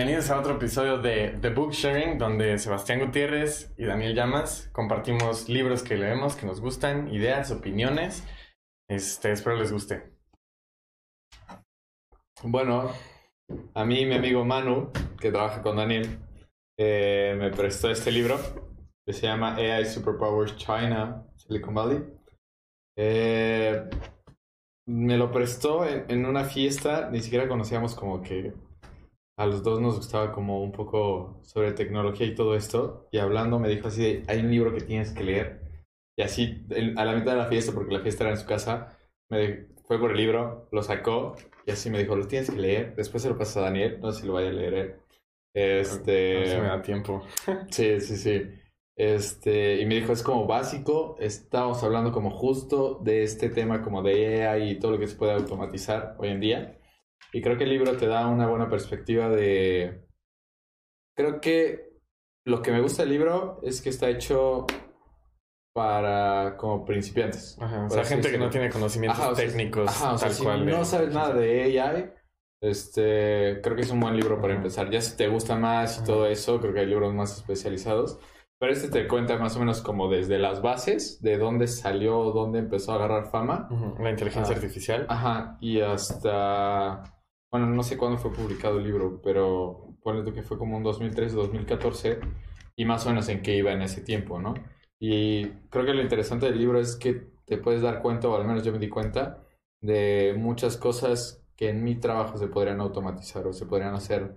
Bienvenidos a otro episodio de The Book Sharing, donde Sebastián Gutiérrez y Daniel Llamas compartimos libros que leemos, que nos gustan, ideas, opiniones. Este, espero les guste. Bueno, a mí mi amigo Manu, que trabaja con Daniel, eh, me prestó este libro que se llama AI Superpowers China, Silicon Valley. Eh, me lo prestó en, en una fiesta, ni siquiera conocíamos como que a los dos nos gustaba como un poco sobre tecnología y todo esto. Y hablando me dijo así, de, hay un libro que tienes que leer. Y así, a la mitad de la fiesta, porque la fiesta era en su casa, me fue por el libro, lo sacó y así me dijo, lo tienes que leer. Después se lo pasas a Daniel, no sé si lo vaya a leer él. A ver Este... si me da tiempo. Sí, sí, sí. Este, y me dijo, es como básico, estamos hablando como justo de este tema como de AI y todo lo que se puede automatizar hoy en día. Y creo que el libro te da una buena perspectiva de... Creo que lo que me gusta del libro es que está hecho para como principiantes. Ajá, o sea, gente que no tiene conocimientos Ajá, o sea, técnicos Ajá, o sea, tal si cual. no sabes nada de AI, este, creo que es un buen libro para empezar. Ya si te gusta más y todo eso, creo que hay libros más especializados. Pero este te cuenta más o menos como desde las bases, de dónde salió, dónde empezó a agarrar fama. La inteligencia Ah. artificial. Ajá, y hasta... Bueno, no sé cuándo fue publicado el libro, pero ponle tú que fue como un 2013, 2014, y más o menos en qué iba en ese tiempo, ¿no? Y creo que lo interesante del libro es que te puedes dar cuenta, o al menos yo me di cuenta, de muchas cosas que en mi trabajo se podrían automatizar o se podrían hacer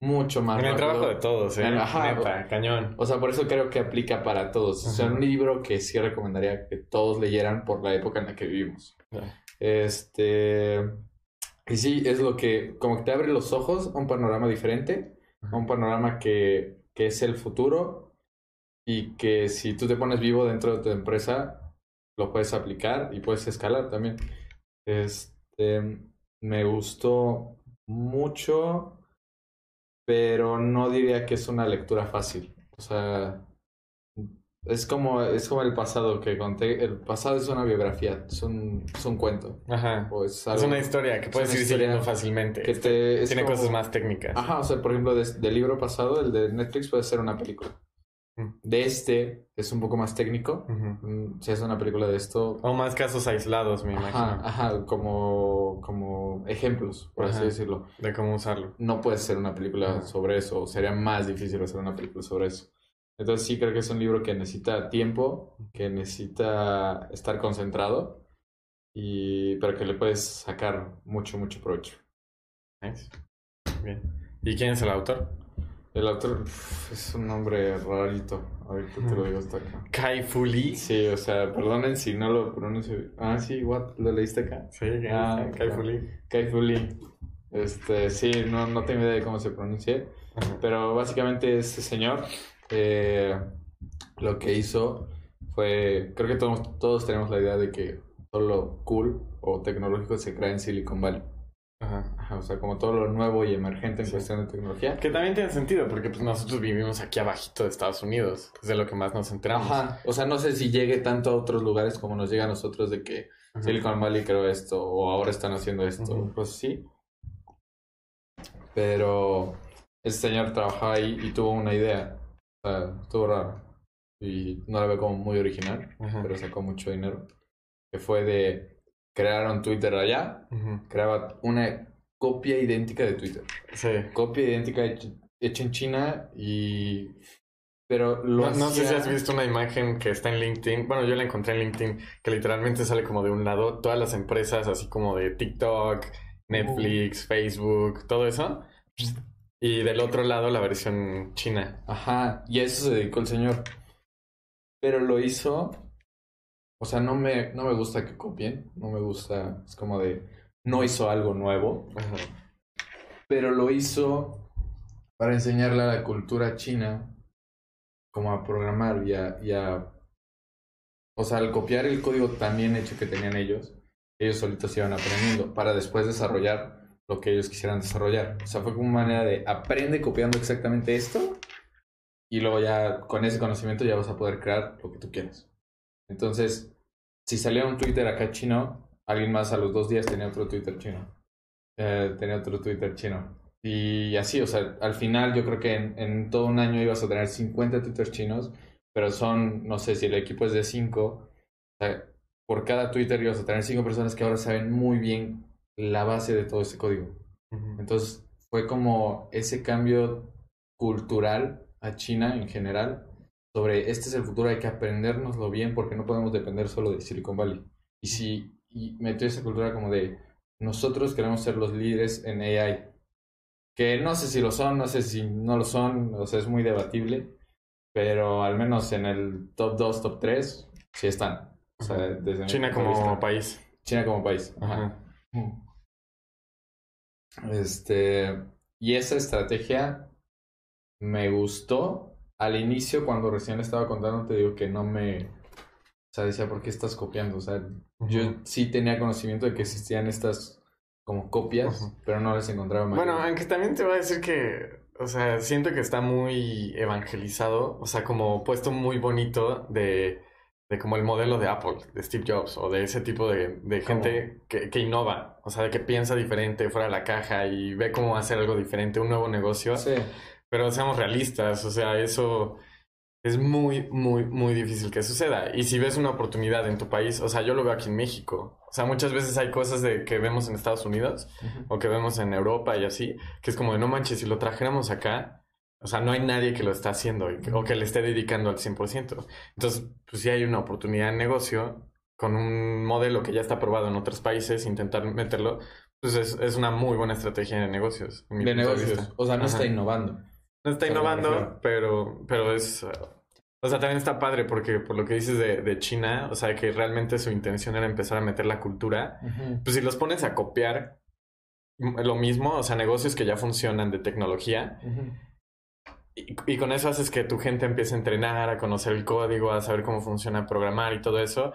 mucho más en el rápido. trabajo de todos, ¿eh? Ajá, Neta, cañón. O sea, por eso creo que aplica para todos. O sea, un libro que sí recomendaría que todos leyeran por la época en la que vivimos. Este. Y sí, es lo que. Como que te abre los ojos a un panorama diferente. A un panorama que, que es el futuro. Y que si tú te pones vivo dentro de tu empresa, lo puedes aplicar y puedes escalar también. Este. Me gustó mucho. Pero no diría que es una lectura fácil. O sea. Es como, es como el pasado que conté. El pasado es una biografía, es un, es un cuento. Ajá. O es Es algo una historia que puedes ir siguiendo fácilmente. que te, es Tiene como- cosas más técnicas. Ajá, o sea, por ejemplo, de- del libro pasado, el de Netflix, puede ser una película. Mm. De este, es un poco más técnico. Mm, Si es una película de esto. O más casos aislados, me Ajá, imagino. ajá, como, como ejemplos, por así Ajá. decirlo. De cómo usarlo. No puede ser una película Ajá. sobre eso, o sería más difícil hacer una película sobre eso. Entonces sí creo que es un libro que necesita tiempo, que necesita estar concentrado, y pero que le puedes sacar mucho, mucho provecho. Nice. Bien. ¿Y quién es el autor? El autor es un nombre rarito. Ahorita te lo digo hasta acá. Kai Fu Lee. Sí, o sea, perdonen si no lo pronuncio. Ah, sí, what? ¿Lo leíste acá? Sí, Ah, Kai. Fu Lee. Kai Fu Lee. Este, sí, no, no tengo idea de cómo se pronuncia. Pero básicamente este señor eh, lo que hizo fue, creo que todos, todos tenemos la idea de que todo lo cool o tecnológico se crea en Silicon Valley. Ajá. Ajá, o sea, como todo lo nuevo y emergente en Sí. cuestión de tecnología. Que también tiene sentido, porque pues nosotros vivimos aquí abajito de Estados Unidos. Es de lo que más nos enteramos. Ajá, o sea, no sé si llegue tanto a otros lugares como nos llega a nosotros de que Ajá. Silicon Valley creó esto o ahora están haciendo esto, pues sí. Pero este señor trabajaba ahí y tuvo una idea, sea, estuvo raro. Y no la veo como muy original, pero sacó mucho dinero, que fue de crear un Twitter allá, creaba una copia idéntica de Twitter, Sí. copia idéntica hecha en China y... Pero lo No, no sé si has visto una imagen que está en LinkedIn. Bueno, yo la encontré en LinkedIn, que literalmente sale como de un lado todas las empresas, así como de TikTok, Netflix, Facebook, todo eso. Y del otro lado la versión china. Ajá, y a eso se dedicó el señor. Pero lo hizo. O sea, no me, no me gusta que copien. No me gusta. Es como de. No hizo algo nuevo. Ajá. Pero lo hizo para enseñarle a la cultura china. Como a programar y a, y a- O sea, al copiar el código tan bien hecho que tenían ellos. Ellos solitos iban aprendiendo. Para después desarrollar lo que ellos quisieran desarrollar. O sea, fue como una manera de aprende copiando exactamente esto y luego ya con ese conocimiento ya vas a poder crear lo que tú quieras. Entonces, si salía un Twitter acá chino, alguien más a los dos días tenía otro Twitter chino. Eh, tenía otro Twitter chino. Y así, o sea, al final yo creo que en, en todo un año ibas a tener 50 twitters chinos, pero son, no sé, si el equipo es de 5, o sea, por cada Twitter ibas a tener 5 personas que ahora saben muy bien la base de todo ese código. Entonces fue como ese cambio cultural a China en general sobre este es el futuro, hay que aprendérnoslo bien porque no podemos depender solo de Silicon Valley. Y si y metió esa cultura como de nosotros queremos ser los líderes en AI, que no sé si lo son, no sé si no lo son, o sea, es muy debatible, pero al menos en el top 2, top 3, sí están. O sea, desde mi China como país. China como país. Ajá. Ajá. Este, y esa estrategia me gustó al inicio cuando recién estaba contando, te digo que no me, o sea, decía, ¿por qué estás copiando? O sea, yo sí tenía conocimiento de que existían estas como copias, pero no les encontraba Bueno, mayor. aunque también te voy a decir que, o sea, siento que está muy evangelizado, o sea, como puesto muy bonito de, de como el modelo de Apple, de Steve Jobs, o de ese tipo de, de gente que, que innova, o sea, de que piensa diferente, fuera de la caja y ve cómo hacer algo diferente, un nuevo negocio. Sí, Pero seamos realistas, o sea, eso es muy, muy, muy difícil que suceda. Y si ves una oportunidad en tu país, o sea, yo lo veo aquí en México. O sea, muchas veces hay cosas de, que vemos en Estados Unidos o que vemos en Europa y así, que es como de no manches, si lo trajéramos acá, o sea, no hay nadie que lo está haciendo y que- o que le esté dedicando al 100%. Entonces, pues si hay una oportunidad de negocio con un modelo que ya está probado en otros países, intentar meterlo, pues es, es una muy buena estrategia de negocios. de negocios. O sea, no Ajá. está innovando. No está innovando, pero, pero es... uh, o sea, también está padre porque por lo que dices de, de China, o sea, que realmente su intención era empezar a meter la cultura. Pues si los pones a copiar mm, lo mismo, o sea, negocios que ya funcionan de tecnología, y, y con eso haces que tu gente empiece a entrenar, a conocer el código, a saber cómo funciona programar y todo eso,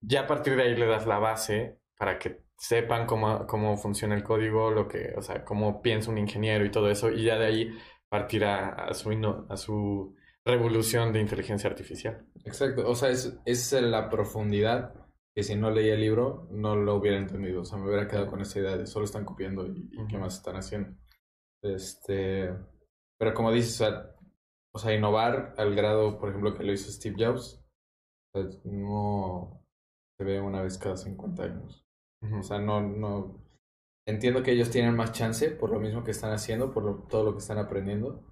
ya a partir de ahí le das la base para que sepan cómo, cómo funciona el código, lo que, o sea, cómo piensa un ingeniero y todo eso, y ya de ahí partir a, a su, a su revolución de inteligencia artificial. Exacto, o sea, es, es la profundidad que si no leía el libro no lo hubiera entendido, o sea, me hubiera quedado con esa idea de solo están copiando y, y qué más están haciendo. Este, pero como dices, o sea, o sea, innovar al grado, por ejemplo, que lo hizo Steve Jobs, o sea, no se ve una vez cada 50 años. O sea, no, no. Entiendo que ellos tienen más chance por lo mismo que están haciendo, por lo- todo lo que están aprendiendo.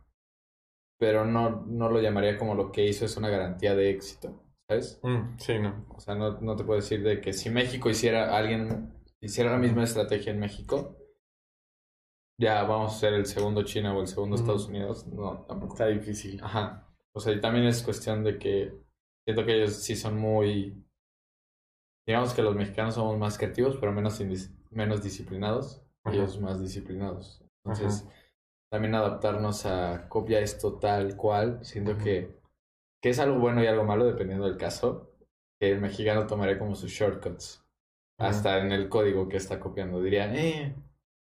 Pero no, no lo llamaría como lo que hizo es una garantía de éxito, ¿sabes? Mm, sí, no. O sea, no, no te puedo decir de que si México hiciera, alguien hiciera la misma estrategia en México, ya vamos a ser el segundo China o el segundo. Estados Unidos. No, tampoco. Está difícil. Ajá. O sea, y también es cuestión de que siento que ellos sí son muy. Digamos que los mexicanos somos más creativos, pero menos, menos disciplinados. Ellos más disciplinados. Entonces, también adaptarnos a copia esto tal cual, siento que, que es algo bueno y algo malo dependiendo del caso. Que el mexicano tomaría como sus shortcuts. Hasta en el código que está copiando. Diría, eh,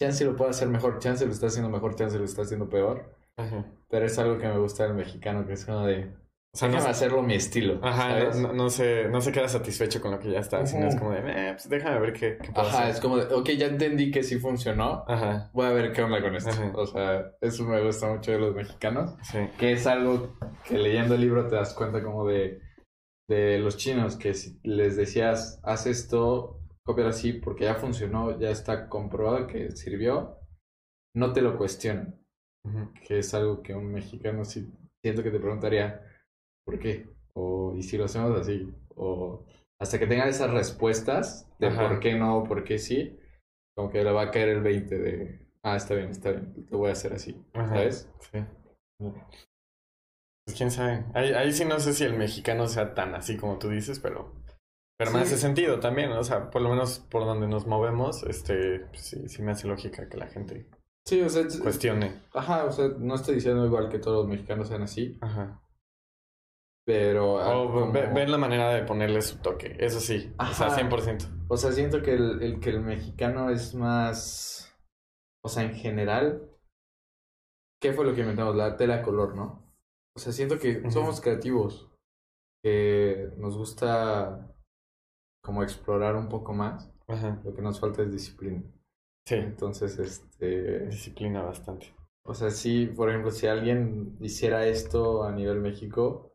chance lo puede hacer mejor, chance lo está haciendo mejor, chance lo está haciendo peor. Ajá. Pero es algo que me gusta del mexicano, que es como de, O sea, no, déjame hacerlo mi estilo, ajá, no, no se, no se queda satisfecho con lo que ya está, sino es como de, eh, pues déjame ver qué, qué puedo Ajá, hacer. es como de, ok, ya entendí que sí funcionó, Ajá, voy a ver qué onda con esto. Ajá. O sea, eso me gusta mucho de los mexicanos, sí. que es algo que leyendo el libro te das cuenta como de, de los chinos, que si les decías, haz esto, cópialo así, porque ya funcionó, ya está comprobado que sirvió, no te lo cuestionan. Que es algo que un mexicano sí siento que te preguntaría ¿por qué? o ¿y si lo hacemos así? o hasta que tengan esas respuestas de Ajá. por qué no por qué sí como que le va a caer el 20 de ah está bien, está bien, lo voy a hacer así Ajá. ¿sabes? Sí. Pues quién sabe. Ahí, ahí sí no sé si el mexicano sea tan así como tú dices, pero, pero me Sí. hace sentido también. O sea, por lo menos por donde nos movemos, este, pues sí, sí me hace lógica que la gente sí, o sea, es- cuestione. ajá, o sea, no estoy diciendo igual que todos los mexicanos sean así Ajá. pero ah, O como- ve- ven la manera de ponerle su toque, eso sí. O sea, Ajá. 100%. O sea, siento que el, el que el mexicano es más. O sea, en general. ¿Qué fue lo que inventamos? La tela color, ¿no? O sea, siento que somos creativos. Que nos gusta como explorar un poco más. Ajá. Lo que nos falta es disciplina. Sí. Entonces, este... Disciplina bastante. O sea, sí, por ejemplo, si alguien hiciera esto a nivel México,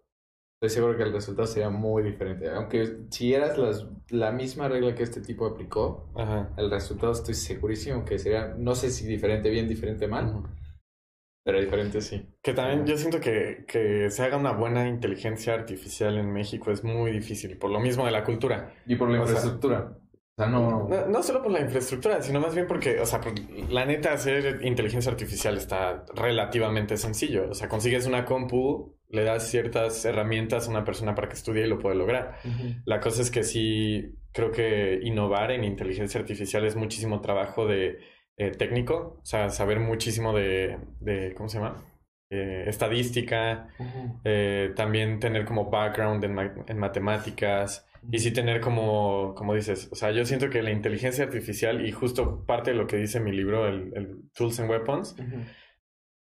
estoy seguro que el resultado sería muy diferente. Aunque si eras las, la misma regla que este tipo aplicó, Ajá. el resultado estoy segurísimo que sería, no sé si diferente bien, diferente mal. Pero diferente sí. Que también yo siento que, que se haga una buena inteligencia artificial en México es muy difícil, por lo mismo de la cultura. Y por la O sea, infraestructura. O sea, no... No, no solo por la infraestructura, sino más bien porque, o sea, por- la neta, hacer inteligencia artificial está relativamente sencillo. O sea, consigues una compu, le das ciertas herramientas a una persona para que estudie y lo puede lograr. La cosa es que sí, creo que innovar en inteligencia artificial es muchísimo trabajo de eh, técnico, o sea, saber muchísimo de, de ¿cómo se llama? Eh, estadística, eh, también tener como background en, ma- en matemáticas y sí tener como, como dices, o sea, yo siento que la inteligencia artificial y justo parte de lo que dice mi libro, el, el Tools and Weapons,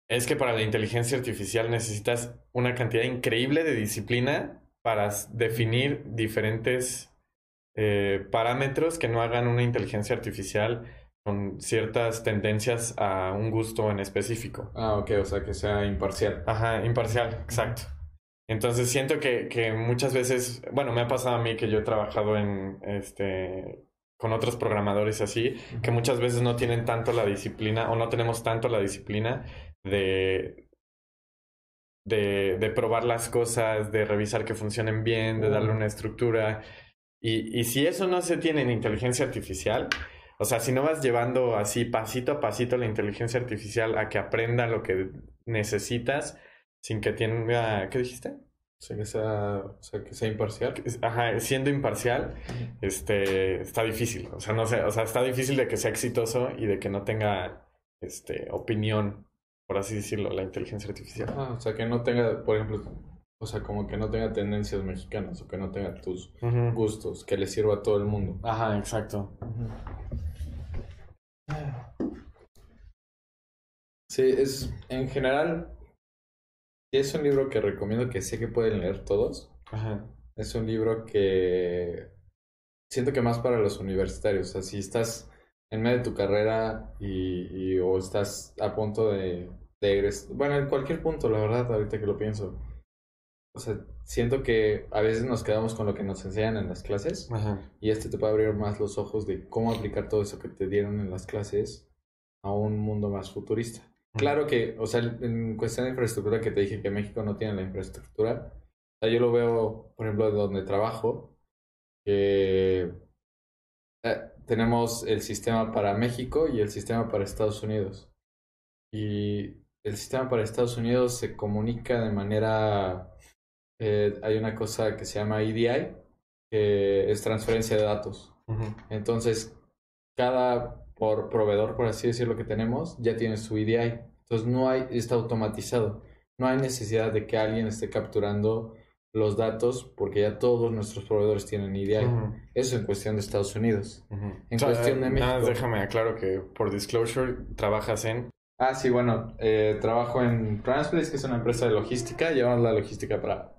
es que para la inteligencia artificial necesitas una cantidad increíble de disciplina para definir diferentes eh, parámetros que no hagan una inteligencia artificial con ciertas tendencias a un gusto en específico. Ah, ok, o sea, que sea imparcial. Ajá, imparcial, exacto. Entonces siento que, que muchas veces, bueno, me ha pasado a mí que yo he trabajado en este con otros programadores así, que muchas veces no tienen tanto la disciplina o no tenemos tanto la disciplina de, de, de probar las cosas, de revisar que funcionen bien, de darle una estructura. Y, y si eso no se tiene en inteligencia artificial, o sea, si no vas llevando así pasito a pasito la inteligencia artificial a que aprenda lo que necesitas sin que tenga, ¿qué dijiste? O sea, que sea, o sea, que sea imparcial. Ajá, siendo imparcial, este, está difícil. O sea, no sé, o sea, está difícil de que sea exitoso y de que no tenga, este, opinión, por así decirlo, la inteligencia artificial. Ah, o sea, que no tenga, por ejemplo, o sea, como que no tenga tendencias mexicanas o que no tenga tus gustos, que le sirva a todo el mundo. Ajá, exacto. Sí, es en general, es un libro que recomiendo que sé que pueden leer todos. Ajá. Es un libro que siento que más para los universitarios. O sea, si estás en medio de tu carrera y, y- o estás a punto de, de egres- Bueno, en cualquier punto, la verdad, ahorita que lo pienso. O sea, siento que a veces nos quedamos con lo que nos enseñan en las clases Ajá. y este te puede abrir más los ojos de cómo aplicar todo eso que te dieron en las clases a un mundo más futurista. Claro que, o sea, en cuestión de infraestructura que te dije que México no tiene la infraestructura, o sea, yo lo veo, por ejemplo, de donde trabajo, que eh, tenemos el sistema para México y el sistema para Estados Unidos. Y el sistema para Estados Unidos se comunica de manera, eh, hay una cosa que se llama EDI, que es transferencia de datos. Entonces, cada por proveedor, por así decirlo, que tenemos, ya tiene su EDI. Entonces, no hay, está automatizado. No hay necesidad de que alguien esté capturando los datos porque ya todos nuestros proveedores tienen EDI. Ujú. Eso en cuestión de Estados Unidos. En cuestión de nada México. déjame aclaro que por disclosure trabajas en. Ah, sí, bueno, eh, trabajo en Transplace, que es una empresa de logística. Llevamos la logística para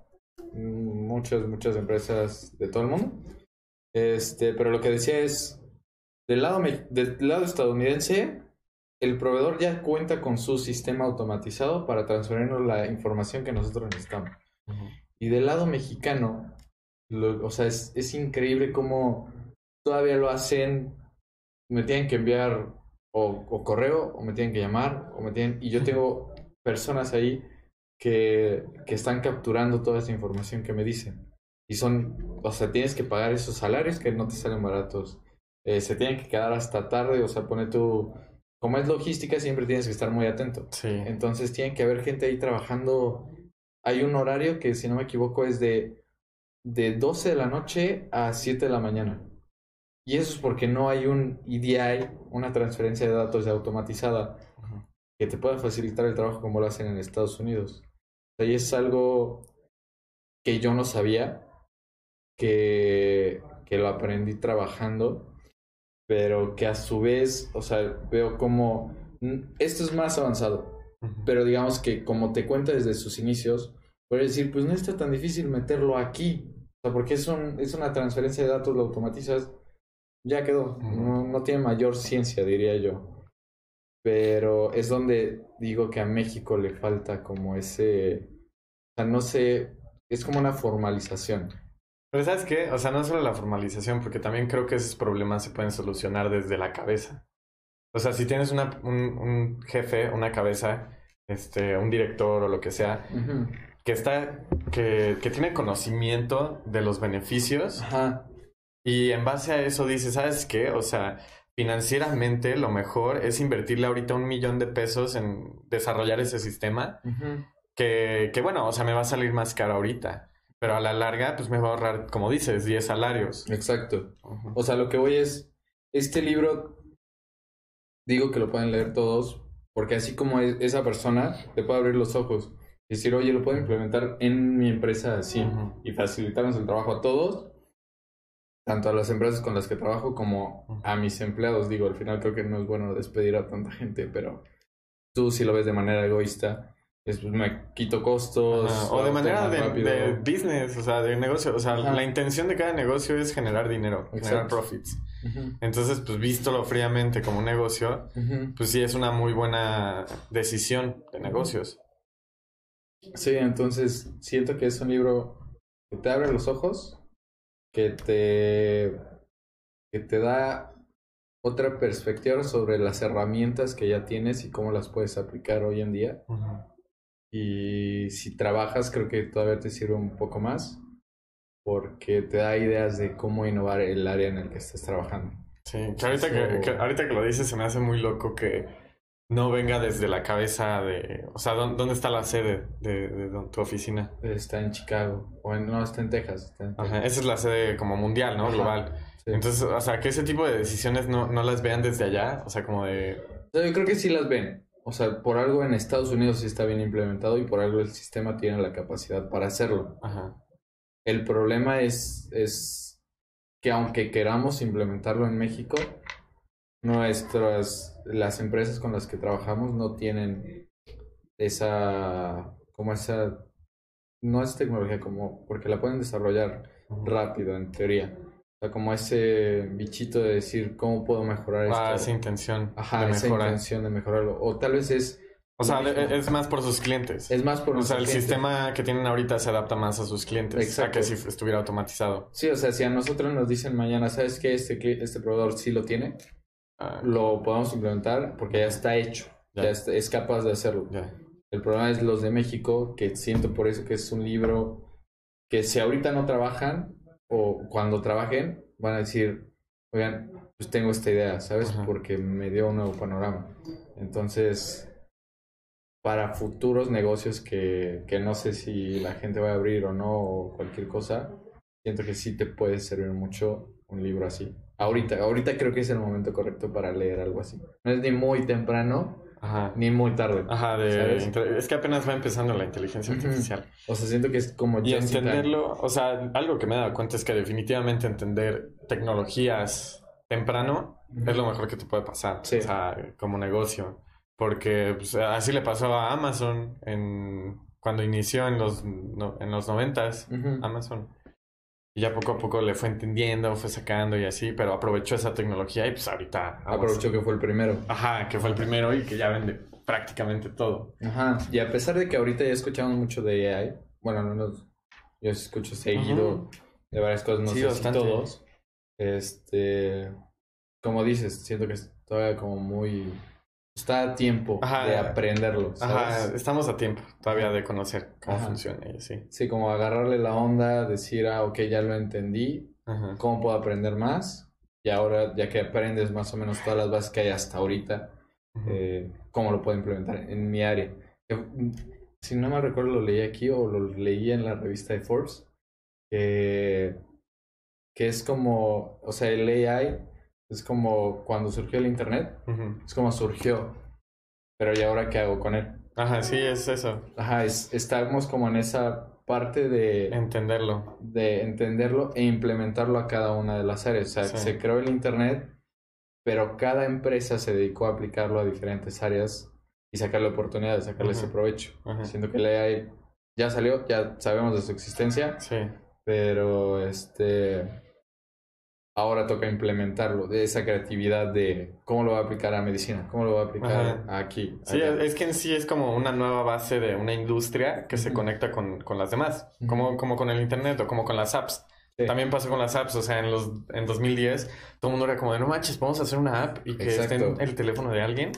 muchas, muchas empresas de todo el mundo. Este, pero lo que decía es, del lado, del lado estadounidense, el proveedor ya cuenta con su sistema automatizado para transferirnos la información que nosotros necesitamos. Y del lado mexicano, lo- o sea, es, es increíble cómo todavía lo hacen. Me tienen que enviar o, o correo, o me tienen que llamar, o me tienen. Y yo tengo personas ahí que, que están capturando toda esa información que me dicen. Y son, o sea, tienes que pagar esos salarios que no te salen baratos. Eh, se tienen que quedar hasta tarde, o sea, pone tu. Como es logística, siempre tienes que estar muy atento. Sí. Entonces tiene que haber gente ahí trabajando. Hay un horario que, si no me equivoco, es de, de 12 de la noche a 7 de la mañana. Y eso es porque no hay un EDI, una transferencia de datos automatizada, que te pueda facilitar el trabajo como lo hacen en Estados Unidos. O sea, y es algo que yo no sabía, que, que lo aprendí trabajando, pero que a su vez, o sea, veo como... Esto es más avanzado, pero digamos que como te cuenta desde sus inicios, puedes decir, pues no está tan difícil meterlo aquí. O sea, porque es, un, es una transferencia de datos, lo automatizas ya quedó. no, no tiene mayor ciencia, diría yo. Pero es donde digo que a México le falta como ese, o sea, no sé, es como una formalización. Pero ¿sabes qué? O sea, no solo la formalización, porque también creo que esos problemas se pueden solucionar desde la cabeza. O sea, si tienes una, un, un jefe, una cabeza, este, un director o lo que sea, que está, que, que tiene conocimiento de los beneficios Ajá. y en base a eso dice, ¿sabes qué? O sea, financieramente lo mejor es invertirle ahorita un millón de pesos en desarrollar ese sistema que, que bueno, o sea, me va a salir más caro ahorita, pero a la larga, pues me va a ahorrar, como dices, 10 salarios. Exacto. O sea, lo que voy es, este libro, digo que lo pueden leer todos, porque así como es- esa persona, te puede abrir los ojos y decir, oye, lo puedo implementar en mi empresa así y facilitarnos el trabajo a todos, tanto a las empresas con las que trabajo como a mis empleados. Digo, al final creo que no es bueno despedir a tanta gente, pero tú si lo ves de manera egoísta, es, pues me quito costos. Ajá, O de manera de, business, o sea, de negocio. O sea, Ajá. la intención de cada negocio es generar dinero, generar profits. Entonces, pues vístolo fríamente como un negocio, pues sí es una muy buena decisión de negocios. Sí, entonces siento que es un libro que te abre los ojos, que te, que te da otra perspectiva sobre las herramientas que ya tienes y cómo las puedes aplicar hoy en día. Y si trabajas, creo que todavía te sirve un poco más, porque te da ideas de cómo innovar el área en el que estés trabajando. Sí, que ahorita, que, Eso- que ahorita que lo dices se me hace muy loco que no venga desde la cabeza de... O sea, ¿dó- ¿dónde está la sede de, de tu oficina? Está en Chicago, o en, no, está en Texas. Está en Ajá, Texas. esa es la sede como mundial, ¿no? Ajá. Global. Sí. Entonces, o sea, que ese tipo de decisiones no, no las vean desde allá. O sea, como de... Yo creo que sí las ven. O sea, por algo en Estados Unidos sí está bien implementado y por algo el sistema tiene la capacidad para hacerlo. Ajá. El problema es, es que aunque queramos implementarlo en México, nuestras, las empresas con las que trabajamos no tienen esa, como esa, no es tecnología como, porque la pueden desarrollar rápido en teoría. O sea, como ese bichito de decir cómo puedo mejorar esto. Ah, esa intención Ajá, de esa mejorar. intención de mejorarlo. O tal vez es, O sea, mismo. es más por sus clientes. es más por o sea, el clientes. sistema que tienen ahorita se adapta más a sus clientes. Exacto. A que si estuviera automatizado. Sí, o sea, si a nosotros nos dicen mañana, ¿sabes qué? Este, este proveedor sí lo tiene, Ah, lo podemos implementar porque ya está hecho, Ya. ya, está- es capaz de hacerlo. ya. El problema es los de México, que siento por eso que es un libro que si ahorita no trabajan o cuando trabajen, van a decir, oigan, pues tengo esta idea, ¿sabes? Ajá. Porque me dio un nuevo panorama. Entonces, para futuros negocios que, que no sé si la gente va a abrir o no, o cualquier cosa, siento que sí te puede servir mucho un libro así. Ahorita, ahorita creo que es el momento correcto para leer algo así. No es ni muy temprano Ajá. ni muy tarde. Ajá, es que apenas va empezando la inteligencia artificial. O sea, siento que es como Y time. entenderlo, o sea, algo que me he dado cuenta es que definitivamente entender tecnologías temprano es lo mejor que te puede pasar, Sí. o sea, como negocio. Porque pues, así le pasó a Amazon en, cuando inició en los, no- en los noventas, Ujú. Amazon. Y ya poco a poco le fue entendiendo, fue sacando y así, pero aprovechó esa tecnología y pues ahorita... Aprovechó que fue el primero. Ajá, que fue el primero y que ya vende prácticamente todo. Ajá. Y a pesar de que ahorita ya escuchamos mucho de AI, bueno, no nos, yo escucho seguido de varias cosas, no Sí, sé bastante. si todos. Este, como dices, siento que es todavía como muy está a tiempo Ajá. de aprenderlo, estamos a tiempo todavía de conocer cómo Ajá. funciona y así. Sí, como agarrarle la onda, decir, ah, ok, ya lo entendí, Ajá. ¿cómo puedo aprender más? Y ahora, ya que aprendes más o menos todas las bases que hay hasta ahorita, eh, cómo lo puedo implementar en mi área. Yo, si no me recuerdo, lo leí aquí o lo leí en la revista de Forbes, que es como, o sea, el AI es como cuando surgió el Internet, es como surgió, pero ¿y ahora qué hago con él? Ajá, sí, es eso. Ajá, es, estamos como en esa parte de, Entenderlo. de entenderlo e implementarlo a cada una de las áreas. O sea, Sí. se creó el Internet, pero cada empresa se dedicó a aplicarlo a diferentes áreas y sacarle oportunidades, sacarle ese provecho. Ajá. Siento que la AI ya salió, ya sabemos de su existencia, Sí. pero este ahora toca implementarlo, de esa creatividad de cómo lo va a aplicar a medicina, cómo lo va a aplicar aquí. Sí, es que en sí es como una nueva base de una industria que se conecta con, con las demás, como, como con el Internet o como con las apps. También pasó con las apps, o sea, en los en 2010 todo el mundo era como de no manches, vamos a hacer una app y que esté en el teléfono de alguien.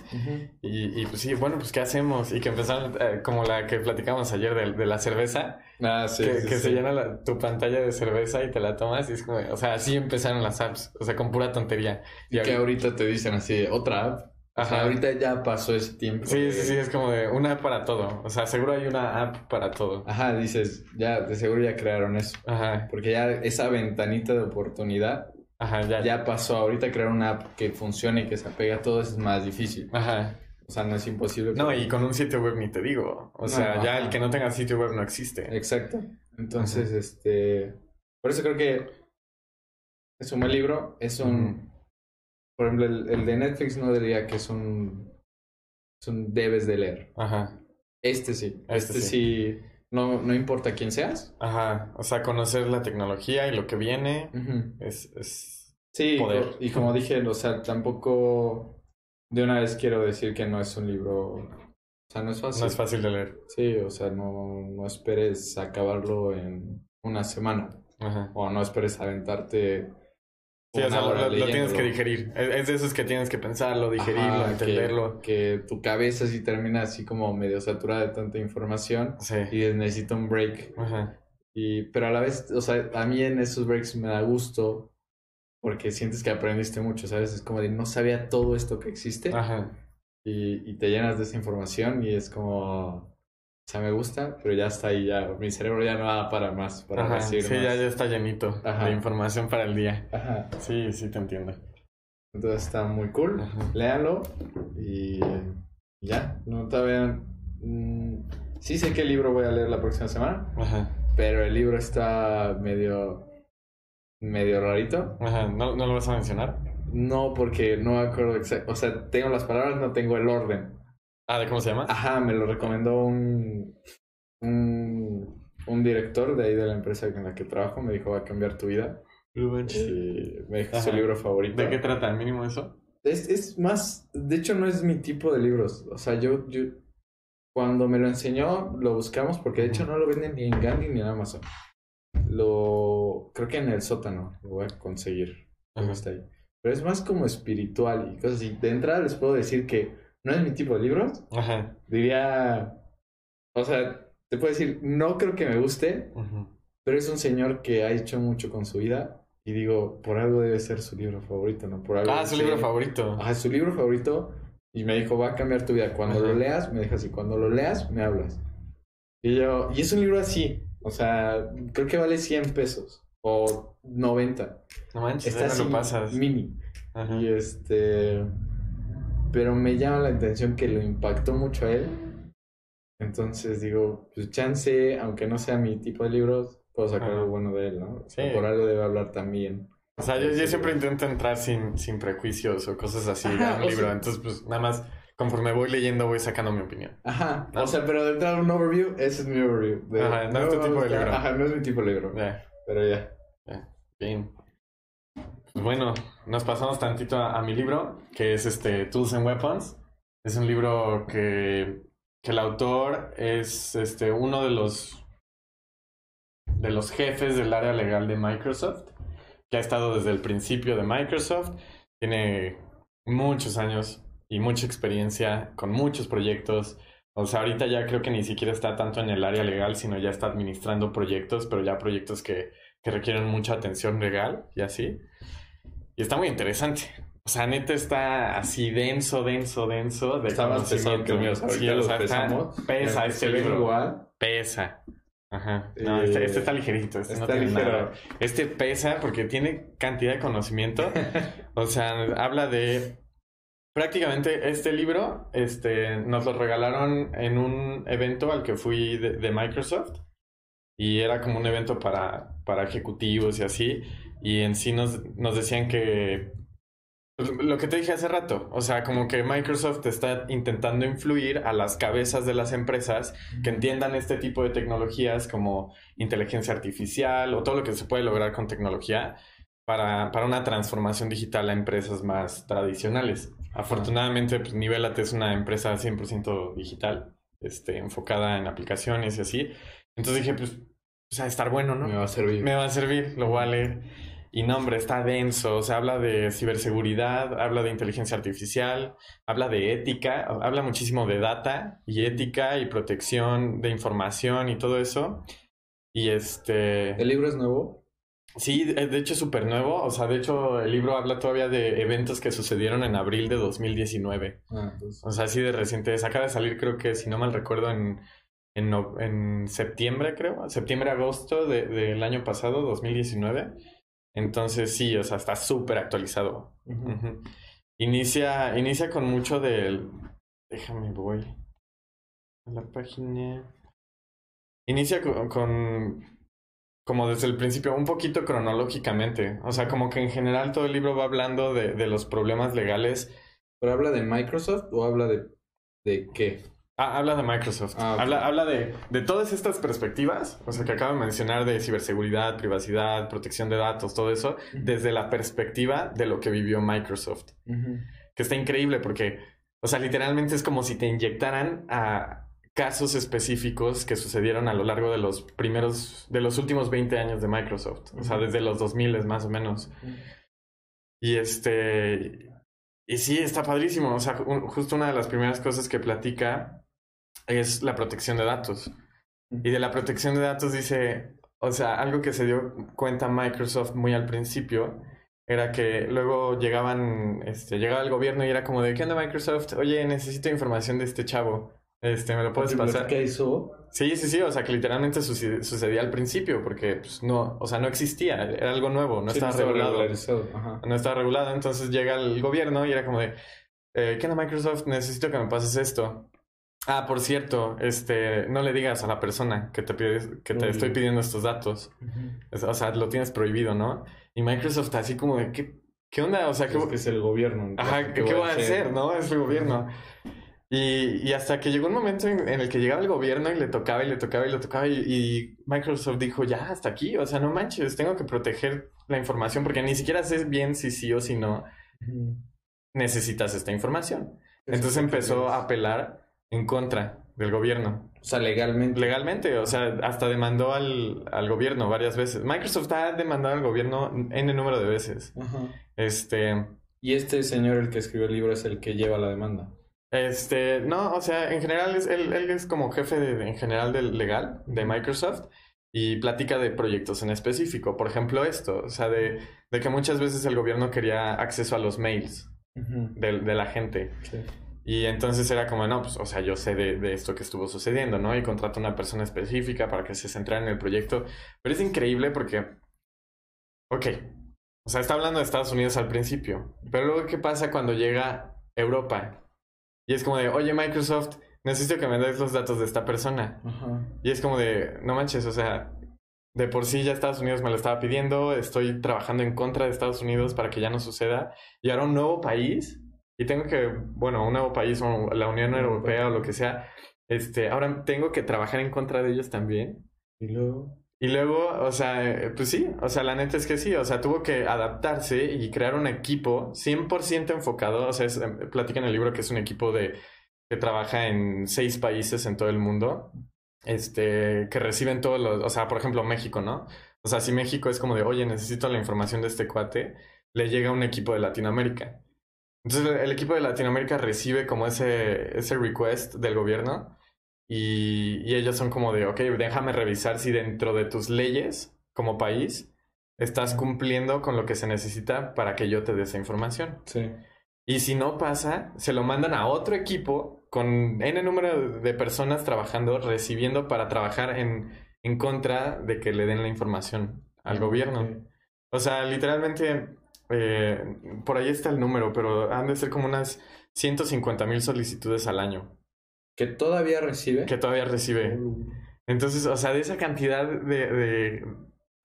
y, y, pues sí, bueno, pues ¿qué hacemos? Y que empezaron eh, como la que platicamos ayer de, de la cerveza. Ah, sí. Que, que se llena tu pantalla de cerveza y te la tomas y es como, o sea, así empezaron las apps, o sea, con pura tontería. Y, que ahorita te dicen así, otra app Ajá. ahorita ya pasó ese tiempo. Sí, sí, sí, es como de una app para todo. O sea, seguro hay una app para todo. Ajá, dices, ya, de seguro ya crearon eso. Ajá. Porque ya esa ventanita de oportunidad Ajá, ya. ya pasó. Ahorita crear una app que funcione y que se apegue a todo es más difícil. Ajá. O sea, no es imposible. No, y con un sitio web ni te digo. O sea, ya el que no tenga sitio web no existe. Exacto. Entonces, este. Por eso creo que es un buen libro. Es un. Por ejemplo, el, de Netflix no diría que es un, es un debes de leer. Ajá. Este sí. Este, este sí. no, no importa quién seas. Ajá. O sea, conocer la tecnología y lo que viene es, es sí, poder. Y como dije, o sea, tampoco de una vez quiero decir que no es un libro. O sea, no es fácil. No es fácil de leer. Sí, o sea, no, no esperes acabarlo en una semana. Ajá. O no esperes aventarte Sí, o sea, lo, tienes que digerir. Es, de esos que tienes que pensarlo, digerirlo, entenderlo. Que, tu cabeza sí termina así como medio saturada de tanta información sí. y necesita un break. Ajá. Y, pero a la vez, o sea, a mí en esos breaks me da gusto porque sientes que aprendiste mucho, ¿sabes? Es como de no sabía todo esto que existe. Ajá. Y, y te llenas de esa información y es como o sea, me gusta, pero ya está ahí, ya. Mi cerebro ya no va para más, para Ajá, Sí, Ya, ya está llenito de información para el día. Ajá. Sí, sí, te entiendo. Entonces está muy cool. Léanlo y ya. No todavía. Mm, sí sé qué libro voy a leer la próxima semana. Ajá. Pero el libro está medio. medio rarito. Ajá. ¿No, ¿No lo vas a mencionar? No, porque no me acuerdo exacto. O sea, tengo las palabras, no tengo el orden. Ah, ¿de cómo se llama? Ajá, me lo recomendó un, un, un director de ahí de la empresa en la que trabajo. Me dijo, va a cambiar tu vida. Y me dijo su libro favorito. ¿De qué trata? ¿Mínimo eso? Es, es más, de hecho no es mi tipo de libros. O sea, yo, yo cuando me lo enseñó, lo buscamos porque de hecho no lo venden ni en Gandhi ni en Amazon. Lo creo que en el sótano lo voy a conseguir. Está ahí. Pero es más como espiritual y cosas así. De entrada les puedo decir que no es mi tipo de libro. Ajá. Diría, o sea, te puedo decir, no creo que me guste, pero es un señor que ha hecho mucho con su vida. Y digo, por algo debe ser su libro favorito, ¿no? Por algo ah, su libro favorito. Ajá, su libro favorito. Y me dijo, va a cambiar tu vida. Cuando lo leas, me dijo así, cuando lo leas, me hablas. Y yo, y es un libro así. O sea, creo que vale 100 pesos. O 90. No manches, Está así, lo pasas. mini. Y este pero me llama la atención que lo impactó mucho a él. Entonces digo, pues chance, aunque no sea mi tipo de libros, puedo sacar algo bueno de él, ¿no? Sí. por algo debe hablar también. O sea, yo, siempre intento entrar sin, sin prejuicios o cosas así a un libro. Entonces, pues nada más, conforme voy leyendo, voy sacando mi opinión. Ajá. O sea, pero de entrar un overview, ese es mi overview. Ajá, no, es tu tipo de libro. Ajá, no es mi tipo de libro. Pero ya. Bien. Pues bueno, nos pasamos tantito a, mi libro, que es este Tools and Weapons. Es un libro que, que el autor es este, uno de los, de los jefes del área legal de Microsoft, que ha estado desde el principio de Microsoft. Tiene muchos años y mucha experiencia con muchos proyectos. O sea, ahorita ya creo que ni siquiera está tanto en el área legal, sino ya está administrando proyectos, pero ya proyectos que, que requieren mucha atención legal y así. Y está muy interesante. O sea, neta está así denso, denso, denso. De está más pesado que mío. Sí, o sea, pesa este libro. Igual. Pesa. Ajá. No, este, este, está ligerito. Este no tiene nada. Este pesa porque tiene cantidad de conocimiento. o sea, habla de. Prácticamente este libro este, nos lo regalaron en un evento al que fui de, de Microsoft. Y era como un evento para, para ejecutivos y así. Y en sí nos, nos decían que pues, lo que te dije hace rato, o sea, como que Microsoft está intentando influir a las cabezas de las empresas que entiendan este tipo de tecnologías como inteligencia artificial o todo lo que se puede lograr con tecnología para, para una transformación digital a empresas más tradicionales. Afortunadamente, pues, Nivelate es una empresa 100% digital, este, enfocada en aplicaciones y así. Entonces dije, pues, o sea, estar bueno, ¿no? Me va a servir. Me va a servir, lo voy a leer. Y no, hombre, está denso. O sea, habla de ciberseguridad, habla de inteligencia artificial, habla de ética, habla muchísimo de data y ética y protección de información y todo eso. Y este. ¿El libro es nuevo? Sí, de hecho es súper nuevo. O sea, de hecho, el libro habla todavía de eventos que sucedieron en abril de 2019. Ah, entonces. O sea, así de reciente. Acaba de salir, creo que, si no mal recuerdo, en, en, no- en septiembre, creo. Septiembre, agosto de- del año pasado, 2019. Entonces, sí, o sea, está súper actualizado. Inicia, inicia con mucho del... Déjame, voy a la página. Inicia con, con- como desde el principio, un poquito cronológicamente. O sea, como que en general todo el libro va hablando de, de los problemas legales. ¿Pero habla de Microsoft o habla de, de qué? Ah, habla de Microsoft. Ah. Habla, habla de, de todas estas perspectivas, o sea, que acabo de mencionar de ciberseguridad, privacidad, protección de datos, todo eso, desde la perspectiva de lo que vivió Microsoft. Que está increíble porque, o sea, literalmente es como si te inyectaran a casos específicos que sucedieron a lo largo de los primeros, de los últimos 20 años de Microsoft, o sea, desde los 2000 más o menos. Y este, y sí, está padrísimo, o sea, un- justo una de las primeras cosas que platica es la protección de datos. Y de la protección de datos dice, o sea, algo que se dio cuenta Microsoft muy al principio era que luego llegaban, este, llegaba el gobierno y era como de, ¿qué onda Microsoft? Oye, necesito información de este chavo. Este, ¿me lo puedes pasar? ¿Qué hizo? Sí, sí, sí, o sea, que literalmente suce- sucedía al principio porque, pues, no, o sea, no existía, era algo nuevo, no Sí, estaba regulado no está regulado. Entonces llega el gobierno y era como de, eh, ¿qué onda Microsoft? Necesito que me pases esto. Ah, por cierto, este, no le digas a la persona que te pides, que te estoy pidiendo estos datos. O sea, lo tienes prohibido, ¿no? Y Microsoft así como de, ¿qué, qué onda? O sea, ¿qué, Es que es el gobierno. ajá, ¿qué, qué voy a hacer, no? Es el gobierno. Y, y hasta que llegó un momento en, en el que llegaba el gobierno y le tocaba y le tocaba y le tocaba y, y Microsoft dijo, ya, hasta aquí, o sea, no manches, tengo que proteger la información porque ni siquiera sé bien si sí o si no necesitas esta información. Entonces empezó a apelar en contra del gobierno. O sea, legalmente. Legalmente, o sea, hasta demandó al, al gobierno varias veces. Microsoft ha demandado al gobierno N número de veces. Ajá. Este, Y este señor, el que escribió el libro, es el que lleva la demanda. este, no, o sea, en general es, él, él es como jefe de, en general del legal de Microsoft y platica de proyectos en específico. Por ejemplo, esto, o sea, de, de que muchas veces el gobierno quería acceso a los mails de, de la gente. Sí. Y entonces era como, no, pues, o sea, yo sé de, de esto que estuvo sucediendo, ¿no? Y contrato a una persona específica para que se centrara en el proyecto. Pero es increíble porque, ok, o sea, está hablando de Estados Unidos al principio, pero luego, ¿qué pasa cuando llega Europa? Y es como de, oye, Microsoft, necesito que me des los datos de esta persona. Y es como de, no manches, o sea, de por sí ya Estados Unidos me lo estaba pidiendo, estoy trabajando en contra de Estados Unidos para que ya no suceda. Y ahora un nuevo país, y tengo que, bueno, un nuevo país o la Unión Europea o lo que sea, este, ahora tengo que trabajar en contra de ellos también. Y luego. Y luego, o sea, eh, pues sí, o sea, la neta es que sí, o sea, tuvo que adaptarse y crear un equipo 100% enfocado, o sea, es, platica en el libro que es un equipo de que trabaja en seis países en todo el mundo, este, que reciben todos los, o sea, por ejemplo, México, ¿no? O sea, si México es como de, oye, necesito la información de este cuate, le llega un equipo de Latinoamérica. Entonces, el equipo de Latinoamérica recibe como ese, ese request del gobierno y, y ellos son como de, ok, déjame revisar si dentro de tus leyes como país estás cumpliendo con lo que se necesita para que yo te dé esa información. Sí. Y si no pasa, se lo mandan a otro equipo con N número de personas trabajando, recibiendo para trabajar en, en contra de que le den la información al gobierno. O sea, literalmente, eh, por ahí está el número, pero han de ser como unas 150 mil solicitudes al año Que todavía recibe. que todavía recibe. Uh, Entonces, o sea, de esa cantidad de, de,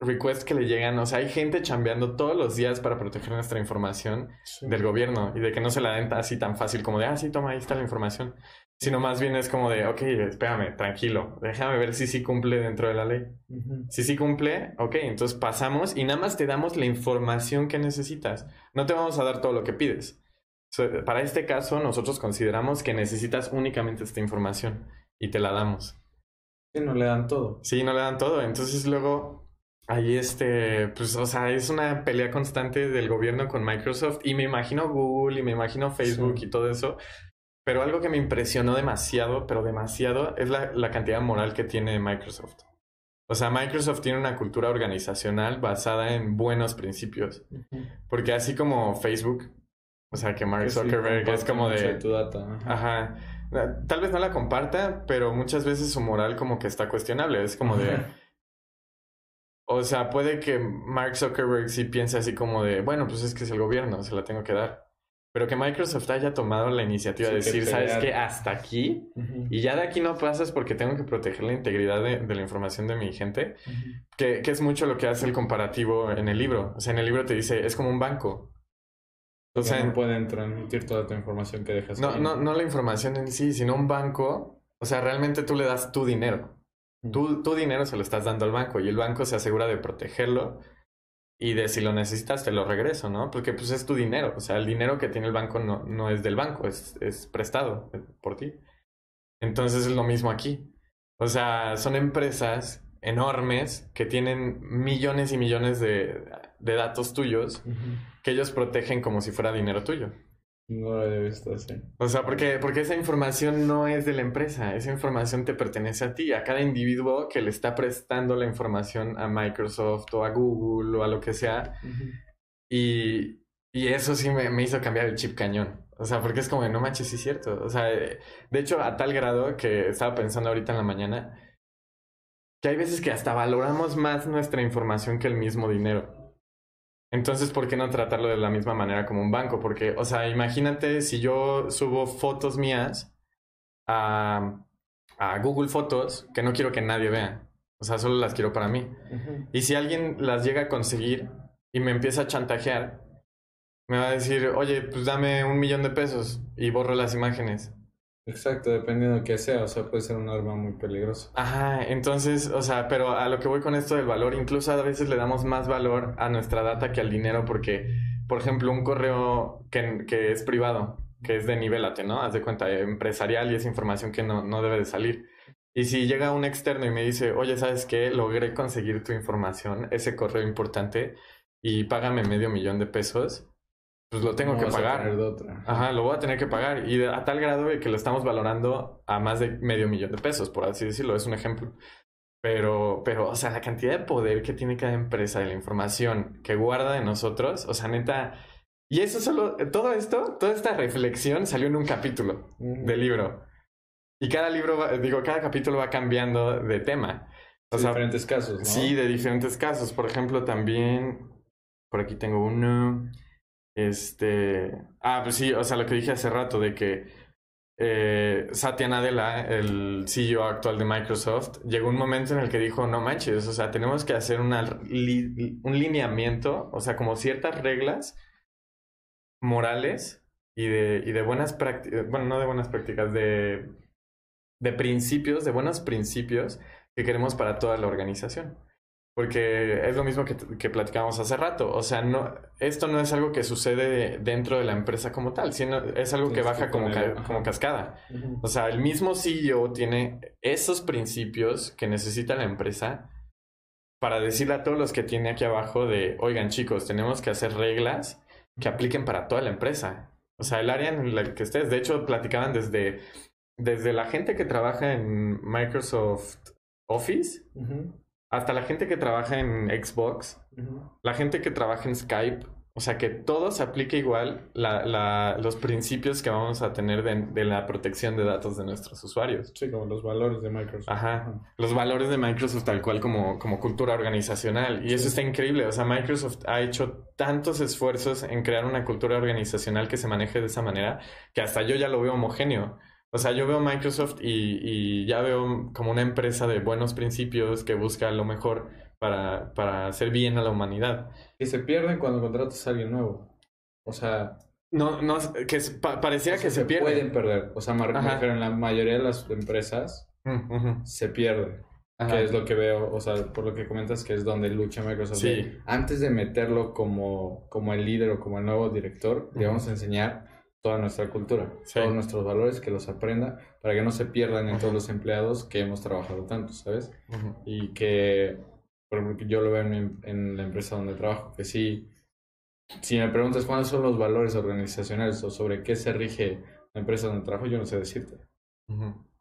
requests que le llegan. O sea, hay gente chambeando todos los días para proteger nuestra información Sí. del gobierno y de que no se la den así tan fácil como de, ah, sí, toma, ahí está la información. Sino más bien es como de, ok, espérame, tranquilo, déjame ver si sí cumple dentro de la ley. Si sí cumple, ok, entonces pasamos y nada más te damos la información que necesitas. No te vamos a dar todo lo que pides. So, para este caso, nosotros consideramos que necesitas únicamente esta información y te la damos. Sí, no le dan todo. Sí, no le dan todo. Entonces luego ahí este, pues, o sea, es una pelea constante del gobierno con Microsoft y me imagino Google y me imagino Facebook Sí. y todo eso. Pero algo que me impresionó demasiado, pero demasiado, es la, la cantidad moral que tiene Microsoft. O sea, Microsoft tiene una cultura organizacional basada en buenos principios. Porque así como Facebook, o sea, que Mark sí, Zuckerberg es como de... tu data. ajá. Ajá. Tal vez no la comparta, pero muchas veces su moral como que está cuestionable. Es como de... O sea, puede que Mark Zuckerberg sí piense así como de, bueno, pues es que es el gobierno, se la tengo que dar. Pero que Microsoft haya tomado la iniciativa de Sí, que decir, ¿sabes qué? Hasta aquí. Ujú. Y ya de aquí no pasas porque tengo que proteger la integridad de, de la información de mi gente. Ujú. Que, que es mucho lo que hace el comparativo en el libro. O sea, en el libro te dice, es como un banco. O Ya sea, no pueden transmitir toda tu información que dejas no, ahí. no, no la información en sí, sino un banco. O sea, realmente tú le das tu dinero. Tú, tu dinero se lo estás dando al banco y el banco se asegura de protegerlo y de si lo necesitas te lo regreso, ¿no? Porque pues es tu dinero. O sea, el dinero que tiene el banco no, no es del banco, es, es prestado por ti. Entonces es lo mismo aquí. O sea, son empresas enormes que tienen millones y millones de, de datos tuyos que ellos protegen como si fuera dinero tuyo. No lo he visto así. O sea, porque, porque esa información no es de la empresa, esa información te pertenece a ti, a cada individuo que le está prestando la información a Microsoft o a Google o a lo que sea. Y, y eso sí me, me hizo cambiar el chip cañón. O sea, porque es como, de, no manches, sí es cierto. O sea, eh, de hecho, a tal grado que estaba pensando ahorita en la mañana, que hay veces que hasta valoramos más nuestra información que el mismo dinero. Entonces, ¿por qué no tratarlo de la misma manera como un banco? Porque, o sea, imagínate si yo subo fotos mías a, a Google Fotos que no quiero que nadie vea. O sea, solo las quiero para mí. Y si alguien las llega a conseguir y me empieza a chantajear, me va a decir, oye, pues dame un millón de pesos y borro las imágenes. Exacto, dependiendo de qué sea. O sea, puede ser un arma muy peligrosa. Ajá, entonces, o sea, pero a lo que voy con esto del valor, incluso a veces le damos más valor a nuestra data que al dinero porque, por ejemplo, un correo que, que es privado, que es de nivelate, ¿no? Haz de cuenta, empresarial y es información que no, no debe de salir. Y si llega un externo y me dice, oye, ¿sabes qué? Logré conseguir tu información, ese correo importante, y págame medio millón de pesos, pues lo tengo No que pagar. Ajá, lo voy a tener que pagar. Y a tal grado que lo estamos valorando a más de medio millón de pesos, por así decirlo, es un ejemplo. Pero, pero, o sea, la cantidad de poder que tiene cada empresa de la información que guarda de nosotros, o sea, neta. Y eso solo, todo esto, toda esta reflexión salió en un capítulo Ujú. del libro. Y cada libro, va- digo, cada capítulo va cambiando de tema. O De sea, diferentes casos, ¿no? Sí, de diferentes casos. Por ejemplo, también, por aquí tengo uno. Este, ah, pues sí, o sea, lo que dije hace rato de que eh, Satya Nadella, el CEO actual de Microsoft, llegó un momento en el que dijo, no manches, o sea, tenemos que hacer una un lineamiento, o sea, como ciertas reglas morales y de, y de buenas prácticas, bueno, no de buenas prácticas, de, de principios, de buenos principios que queremos para toda la organización. Porque es lo mismo que, que platicábamos hace rato. O sea, no, esto no es algo que sucede dentro de la empresa como tal, sino es algo que baja que como, ca- como cascada. O sea, el mismo CEO tiene esos principios que necesita la empresa para decirle a todos los que tiene aquí abajo de, oigan chicos, tenemos que hacer reglas que apliquen para toda la empresa. O sea, el área en la que estés. De hecho, platicaban desde, desde la gente que trabaja en Microsoft Office. Hasta la gente que trabaja en Xbox, la gente que trabaja en Skype. O sea, que todo se aplique igual la, la- los principios que vamos a tener de, de la protección de datos de nuestros usuarios. Sí, como los valores de Microsoft. Ajá. Los valores de Microsoft tal cual como, como cultura organizacional. Y eso está increíble. O sea, Microsoft ha hecho tantos esfuerzos en crear una cultura organizacional que se maneje de esa manera que hasta yo ya lo veo homogéneo. O sea, yo veo Microsoft y, y ya veo como una empresa de buenos principios que busca lo mejor para, para hacer bien a la humanidad. Que se pierden cuando contratas a alguien nuevo. O sea, No, no, que es- pa- pareciera o sea, que se, pierde. pueden perder. O sea, me refiero, en la mayoría de las empresas Mm, se pierde. Ajá. Que es lo que veo, o sea, por lo que comentas, que es donde lucha Microsoft. Sí. Antes de meterlo como, como el líder o como el nuevo director, le Ujú. vamos a enseñar toda nuestra cultura, Sí. todos nuestros valores, que los aprenda, para que no se pierdan en todos los empleados que hemos trabajado tanto, ¿sabes? Y que, por ejemplo, que yo lo veo en, mi- en la empresa donde trabajo, que sí, si me preguntas cuáles son los valores organizacionales o sobre qué se rige la empresa donde trabajo, yo no sé decirte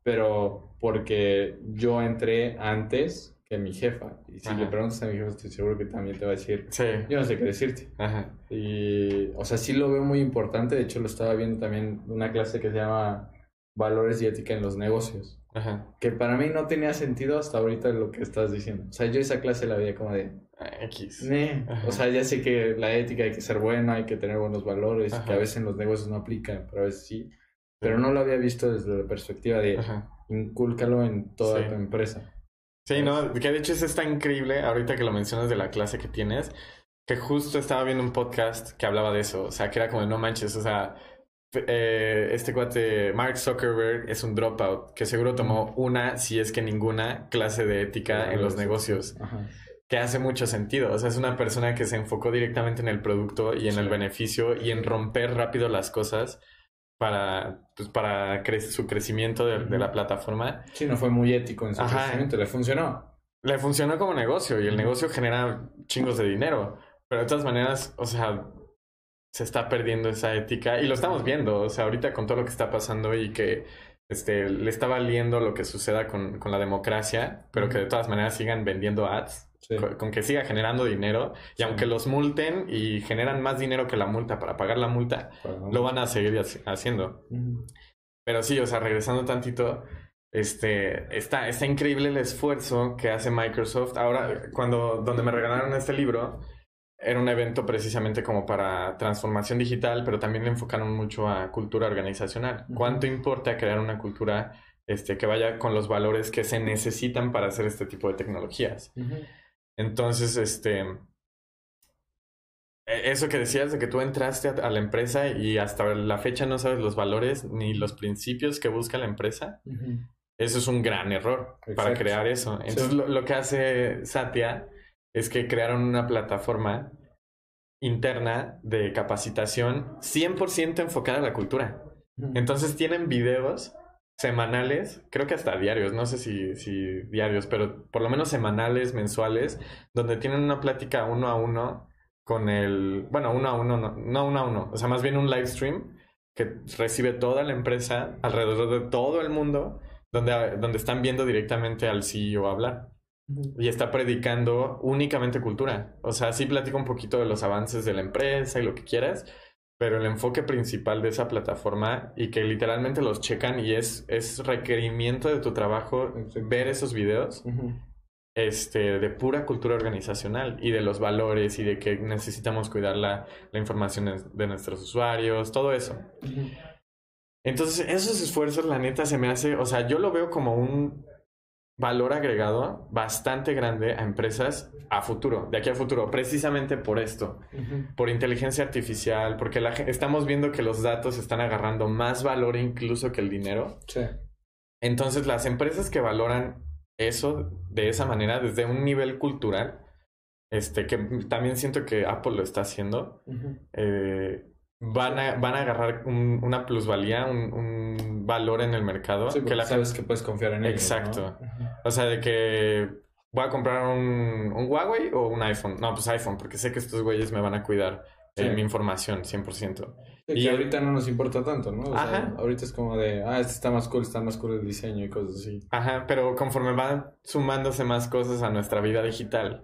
pero porque yo entré antes que mi jefa. Y si Ajá. le preguntas a mi jefa, estoy seguro que también te va a decir, Sí. yo no sé qué decirte. Ajá. Y, o sea, sí lo veo muy importante. De hecho, lo estaba viendo también una clase que se llama Valores y Ética en los Negocios. Ajá. Que para mí no tenía sentido hasta ahorita lo que estás diciendo. O sea, yo esa clase la veía como de, X. Ajá. o sea, ya sé que la ética hay que ser buena, hay que tener buenos valores, Ajá. que a veces en los negocios no aplican, pero a veces sí. Pero no lo había visto desde la perspectiva de, Ajá. incúlcalo en toda Sí. tu empresa. Sí, no, que de hecho eso está increíble ahorita que lo mencionas de la clase que tienes, que justo estaba viendo un podcast que hablaba de eso, o sea, que era como no manches, o sea, eh, este cuate Mark Zuckerberg es un dropout, que seguro tomó una, si es que ninguna, clase de ética en los negocios, Ajá. que hace mucho sentido, o sea, es una persona que se enfocó directamente en el producto y en Sí. el beneficio y en romper rápido las cosas para, pues, para cre- su crecimiento de- de la plataforma. Sí, no fue muy ético en su Ajá. crecimiento, le funcionó. le funcionó como negocio y el negocio genera chingos de dinero. Pero de todas maneras, o sea, se está perdiendo esa ética y lo estamos viendo. O sea, ahorita con todo lo que está pasando y que este, le está valiendo lo que suceda con, con la democracia, pero que de todas maneras sigan vendiendo ads, Sí. con, que siga generando dinero. Y Sí. aunque los multen y generan más dinero que la multa para pagar la multa, Para- lo van a seguir haci- haciendo. Pero sí, o sea, regresando tantito, este, está, está increíble el esfuerzo que hace Microsoft. Ahora, cuando, donde me regalaron este libro, era un evento precisamente como para transformación digital, pero también le enfocaron mucho a cultura organizacional. ¿Cuánto importa crear una cultura este, que vaya con los valores que se necesitan para hacer este tipo de tecnologías? Entonces, este, e- eso que decías de que tú entraste a, la empresa y hasta la fecha no sabes los valores ni los principios que busca la empresa, eso es un gran error para crear eso. Entonces, Sí. lo, lo que hace Satya es que crearon una plataforma interna de capacitación 100% enfocada a la cultura. Entonces tienen videos semanales, creo que hasta diarios, no sé si, si diarios, pero por lo menos semanales, mensuales, donde tienen una plática uno a uno con el, bueno, uno a uno, no, no uno a uno, o sea, más bien un live stream que recibe toda la empresa alrededor de todo el mundo, donde, donde están viendo directamente al CEO hablar y está predicando únicamente cultura. O sea, sí platica un poquito de los avances de la empresa y lo que quieras, pero el enfoque principal de esa plataforma y que literalmente los checan y es, es requerimiento de tu trabajo ver esos videos este, de pura cultura organizacional y de los valores y de que necesitamos cuidar la, la información de- nuestros usuarios, todo eso. Entonces, esos esfuerzos, la neta, se me hace, o sea, yo lo veo como un valor agregado bastante grande a empresas a futuro, de aquí a futuro, precisamente por esto, por inteligencia artificial, porque la, estamos viendo que los datos están agarrando más valor incluso que el dinero. Sí. Entonces, las empresas que valoran eso de esa manera, desde un nivel cultural, este, que también siento que Apple lo está haciendo, Ujú. eh, van, a, van a agarrar un- una plusvalía, un, un valor en el mercado. Sí, que la sabes que puedes confiar en ellos, Exacto. O sea, de que voy a comprar un, un Huawei o un iPhone. No, pues iPhone, porque sé que estos güeyes me van a cuidar eh, Sí. mi información 100%. Sí, Y que ahorita no nos importa tanto, ¿no? O sea, Ajá. ahorita es como de, ah, este está más cool, está más cool el diseño y cosas así. Ajá, pero conforme van sumándose más cosas a nuestra vida digital,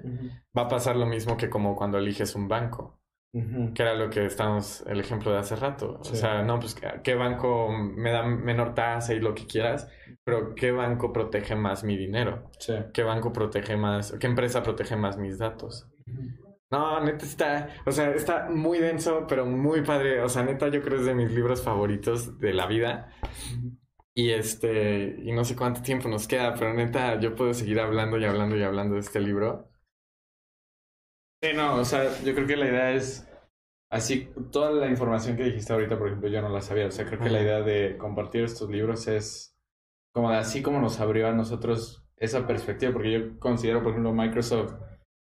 va a pasar lo mismo que como cuando eliges un banco, Que era lo que estábamos, el ejemplo de hace rato. O Sí. sea, no, pues, ¿qué banco me da menor tasa y lo que quieras? Pero ¿qué banco protege más mi dinero? Sí. ¿Qué banco protege más? ¿Qué empresa protege más mis datos? No, neta está, o sea, está muy denso, pero muy padre. O sea, neta, yo creo que es de mis libros favoritos de la vida. Y este, y no sé cuánto tiempo nos queda, pero neta, yo puedo seguir hablando y hablando y hablando de este libro. Sí, no, o sea, yo creo que la idea es así, toda la información que dijiste ahorita, por ejemplo, yo no la sabía, o sea, creo que la idea de compartir estos libros es como de así como nos abrió a nosotros esa perspectiva, porque yo considero, por ejemplo, Microsoft,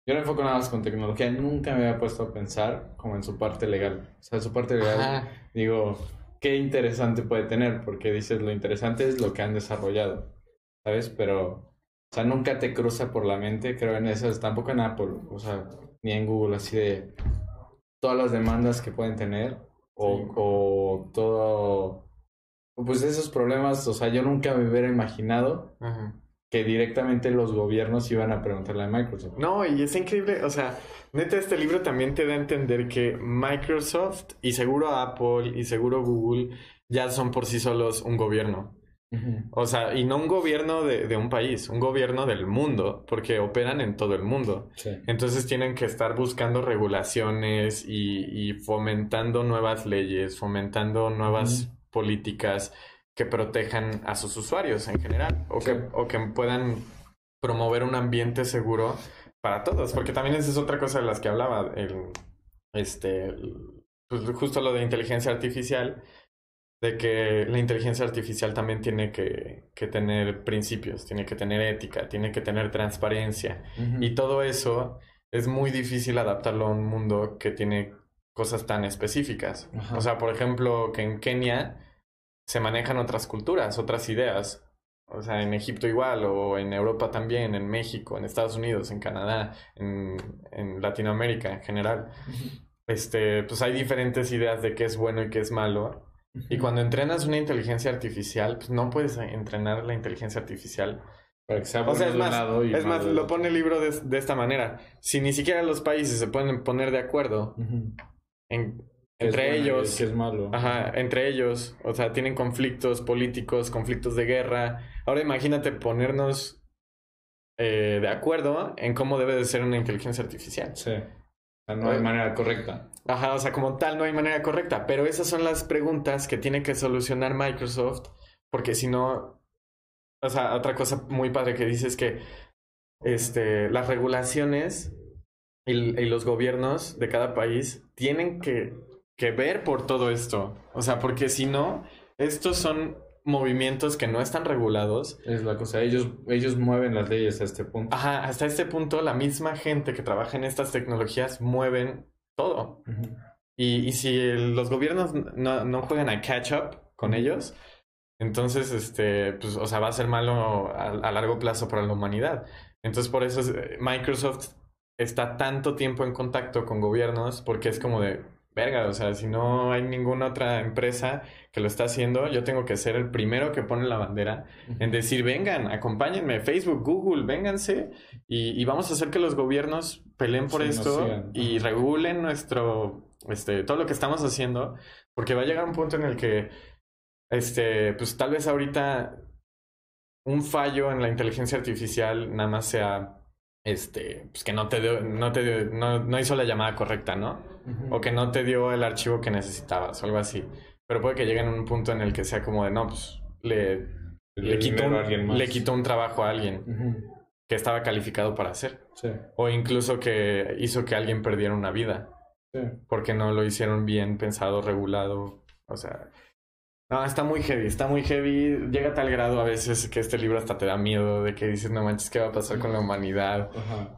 yo no enfoco nada más con tecnología, nunca me había puesto a pensar como en su parte legal, o sea, su parte legal, digo, qué interesante puede tener, porque dices, lo interesante es lo que han desarrollado, ¿sabes? Pero, o sea, nunca te cruza por la mente, creo en eso, tampoco en Apple, o sea, ni en Google, así de todas las demandas que pueden tener o, o todo, pues esos problemas, o sea, yo nunca me hubiera imaginado que directamente los gobiernos iban a preguntarle a Microsoft. No, y es increíble, o sea, neta este libro también te da a entender que Microsoft y seguro Apple y seguro Google ya son por sí solos un gobierno. O sea, y no un gobierno de, un país, un gobierno del mundo, porque operan en todo el mundo. Entonces tienen que estar buscando regulaciones y, fomentando nuevas leyes, fomentando nuevas políticas que protejan a sus usuarios en general o, que, o que puedan promover un ambiente seguro para todos, porque también esa es otra cosa de las que hablaba, el, este, pues justo lo de inteligencia artificial de que la inteligencia artificial también tiene que, tener principios, tiene que tener ética, tiene que tener transparencia. Y todo eso es muy difícil adaptarlo a un mundo que tiene cosas tan específicas. O sea, por ejemplo, que en Kenia se manejan otras culturas, otras ideas. O sea, en Egipto igual, o en Europa también, en México, en Estados Unidos, en Canadá, en, en Latinoamérica en general. Este, pues hay diferentes ideas de qué es bueno y qué es malo y cuando entrenas una inteligencia artificial, pues no puedes entrenar la inteligencia artificial. Para que sea o sea, es más, es más lo pone el libro de, esta manera. Si ni siquiera los países se pueden poner de acuerdo entre ellos. es malo. Ajá, entre ellos. O sea, tienen conflictos políticos, conflictos de guerra. Ahora imagínate ponernos eh, de acuerdo en cómo debe de ser una inteligencia artificial. Sí no hay manera correcta. Ajá, o sea, como tal no hay manera correcta, pero esas son las preguntas que tiene que solucionar Microsoft, porque si no, o sea, otra cosa muy padre que dice es que este, las regulaciones y, y los gobiernos de cada país tienen que, que ver por todo esto, o sea, porque si no, estos son movimientos que no están regulados. Es la cosa, ellos, ellos mueven las leyes a este punto. Ajá, hasta este punto la misma gente que trabaja en estas tecnologías mueven todo. y, y, si los gobiernos no, no, juegan a catch up con ellos, entonces, este, pues, o sea, va a ser malo a, a largo plazo para la humanidad. Entonces, por eso Microsoft está tanto tiempo en contacto con gobiernos, porque es como de, verga, o sea, si no hay ninguna otra empresa que lo está haciendo, yo tengo que ser el primero que pone la bandera en decir, vengan, acompáñenme, Facebook, Google, vénganse y, vamos a hacer que los gobiernos peleen por esto y regulen nuestro, este, todo lo que estamos haciendo, porque va a llegar un punto en el que, este, pues tal vez ahorita un fallo en la inteligencia artificial nada más sea este, pues que no te dio, no te dio, no, no hizo la llamada correcta, ¿no? O que no te dio el archivo que necesitabas o algo así. Pero puede que llegue en un punto en el que sea como de, no, pues le, le, quitó, un, le quitó un trabajo a alguien que estaba calificado para hacer. Sí. O incluso que hizo que alguien perdiera una vida. Sí. Porque no lo hicieron bien pensado, regulado. O sea, no, está muy heavy, está muy heavy. Llega a tal grado a veces que este libro hasta te da miedo de que dices, no manches, ¿qué va a pasar con la humanidad?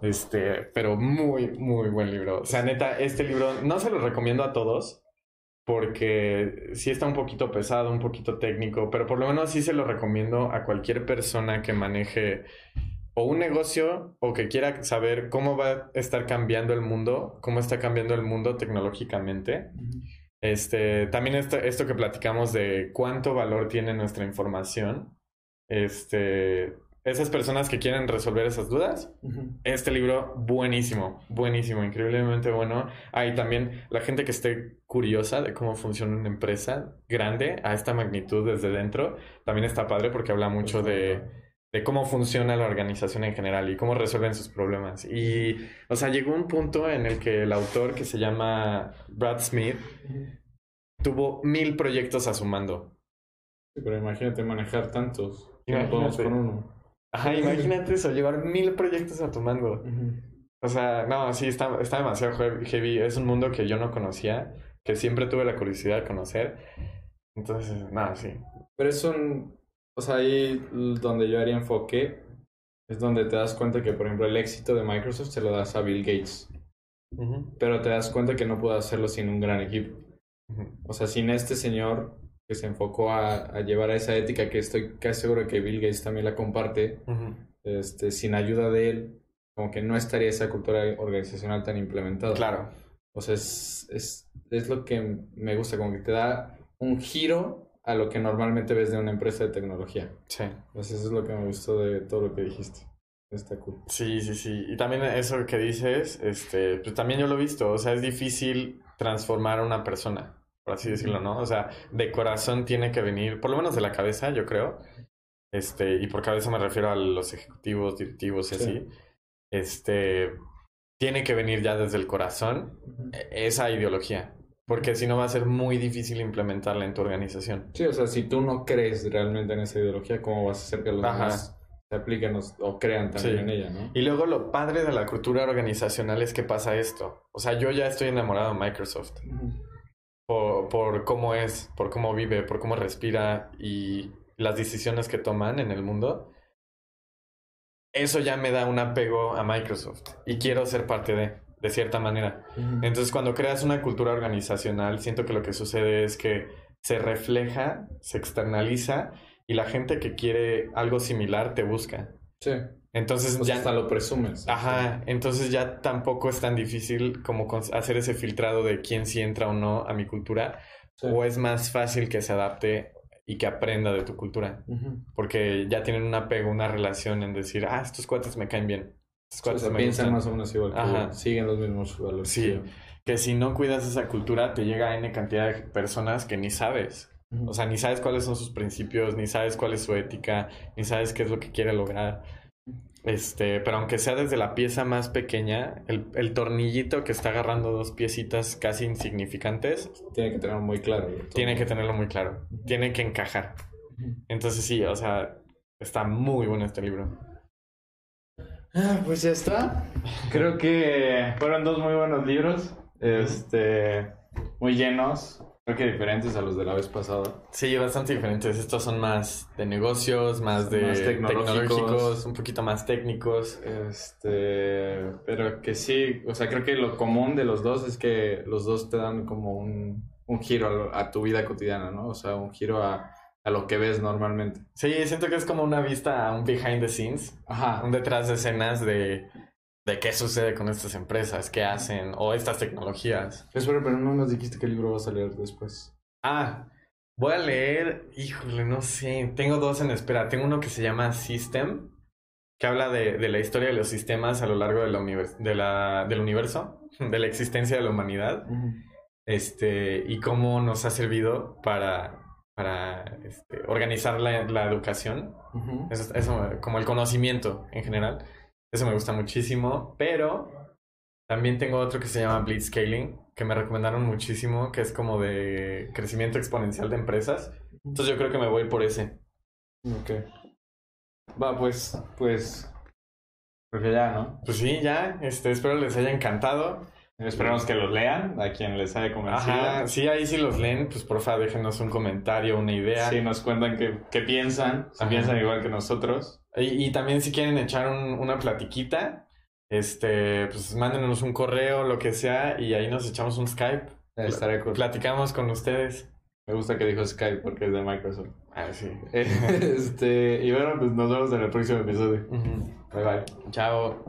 Este, pero muy, muy buen libro. O sea, neta, este libro no se lo recomiendo a todos porque sí está un poquito pesado, un poquito técnico, pero por lo menos sí se lo recomiendo a cualquier persona que maneje o un negocio o que quiera saber cómo va a estar cambiando el mundo, cómo está cambiando el mundo tecnológicamente. Este, también esto, esto que platicamos de cuánto valor tiene nuestra información. Este, esas personas que quieren resolver esas dudas, este libro buenísimo, buenísimo, increíblemente bueno. Hay también la gente que esté curiosa de cómo funciona una empresa grande a esta magnitud desde dentro, también está padre porque habla mucho de, de cómo funciona la organización en general y cómo resuelven sus problemas. Y, o sea, llegó un punto en el que el autor que se llama Brad Smith tuvo mil proyectos a su mando. pero imagínate manejar tantos. Imagínate. con uno. Ajá, imagínate eso, llevar mil proyectos a tu mando. O sea, no, sí, está, está demasiado heavy. Es un mundo que yo no conocía, que siempre tuve la curiosidad de conocer. Entonces, nada, sí. Pero es un. O sea, ahí donde yo haría enfoque es donde te das cuenta que, por ejemplo, el éxito de Microsoft se lo das a Bill Gates. Pero te das cuenta que no puede hacerlo sin un gran equipo. O sea, sin este señor que se enfocó a, llevar a esa ética que estoy casi seguro que Bill Gates también la comparte, este, sin ayuda de él, como que no estaría esa cultura organizacional tan implementada. Claro. O sea, es, es, es lo que me gusta, como que te da un giro a lo que normalmente ves de una empresa de tecnología. Sí. Entonces eso es lo que me gustó de todo lo que dijiste. Está cool. Sí, sí, sí. Y también eso que dices, este, pues también yo lo he visto. O sea, es difícil transformar a una persona, por así decirlo, ¿no? O sea, de corazón tiene que venir, por lo menos de la cabeza, yo creo. Este, y por cabeza me refiero a los ejecutivos, directivos y así. Este, tiene que venir ya desde el corazón e, esa ideología. Porque si no va a ser muy difícil implementarla en tu organización. Sí, o sea, si tú no crees realmente en esa ideología, ¿cómo vas a hacer que los demás se apliquen o, crean también en ella, ¿no? Y luego lo padre de la cultura organizacional es que pasa esto. O sea, yo ya estoy enamorado de Microsoft. por, por cómo es, por cómo vive, por cómo respira y las decisiones que toman en el mundo. Eso ya me da un apego a Microsoft y quiero ser parte de de cierta manera. Entonces, cuando creas una cultura organizacional, siento que lo que sucede es que se refleja, se externaliza y la gente que quiere algo similar te busca. Sí. Entonces ya hasta lo presumes. Ajá, entonces ya tampoco es tan difícil como hacer ese filtrado de quién sí entra o no a mi cultura o es más fácil que se adapte y que aprenda de tu cultura. Porque ya tienen un apego, una relación en decir, ah, estos cuates me caen bien. O piensan más o menos igual. Ajá. siguen los mismos valores. Sí. Que si no cuidas esa cultura, te llega a N cantidad de personas que ni sabes. O sea, ni sabes cuáles son sus principios, ni sabes cuál es su ética, ni sabes qué es lo que quiere lograr. Este, pero aunque sea desde la pieza más pequeña, el, el tornillito que está agarrando dos piecitas casi insignificantes. Tiene que tenerlo muy claro. Tiene que tenerlo muy claro. Tiene que encajar. Entonces sí, o sea, está muy bueno este libro. Ah, pues ya está. Creo que fueron dos muy buenos libros. Este, muy llenos. Creo que diferentes a los de la vez pasada. Sí, bastante diferentes. Estos son más de negocios, más de tecnológicos. un poquito más técnicos. Este, pero que sí, o sea, creo que lo común de los dos es que los dos te dan como un, un giro a tu vida cotidiana, ¿no? O sea, un giro a a lo que ves normalmente. Sí, siento que es como una vista a un behind the scenes. Ajá. Un detrás de escenas de, de qué sucede con estas empresas, qué hacen, o estas tecnologías. Espera, pero no nos dijiste qué libro vas a leer después. Ah, voy a leer, híjole, no sé. Tengo dos en espera. Tengo uno que se llama System, que habla de, de la historia de los sistemas a lo largo de la de la, del universo, de la existencia de la humanidad. Este, y cómo nos ha servido para para este, organizar la, educación. eso, como el conocimiento en general. Eso me gusta muchísimo, pero también tengo otro que se llama Blitzscaling, que me recomendaron muchísimo, que es como de crecimiento exponencial de empresas. Entonces yo creo que me voy por ese. Ok. Va, pues, pues, pues ya, ¿no? Pues sí, ya. Este, espero les haya encantado. Esperemos que los lean, a quien les haya convencido. Ajá, sí, ahí sí los leen, pues porfa déjenos un comentario, una idea. Sí, nos cuentan qué, piensan, si piensan igual que nosotros. Y, también si quieren echar una platiquita, este, pues mándenos un correo, lo que sea, y ahí nos echamos un Skype. Estaré Platicamos con ustedes. Me gusta que dijo Skype porque es de Microsoft. Ah, sí. este, y bueno, pues nos vemos en el próximo episodio. Bye bye. Chao.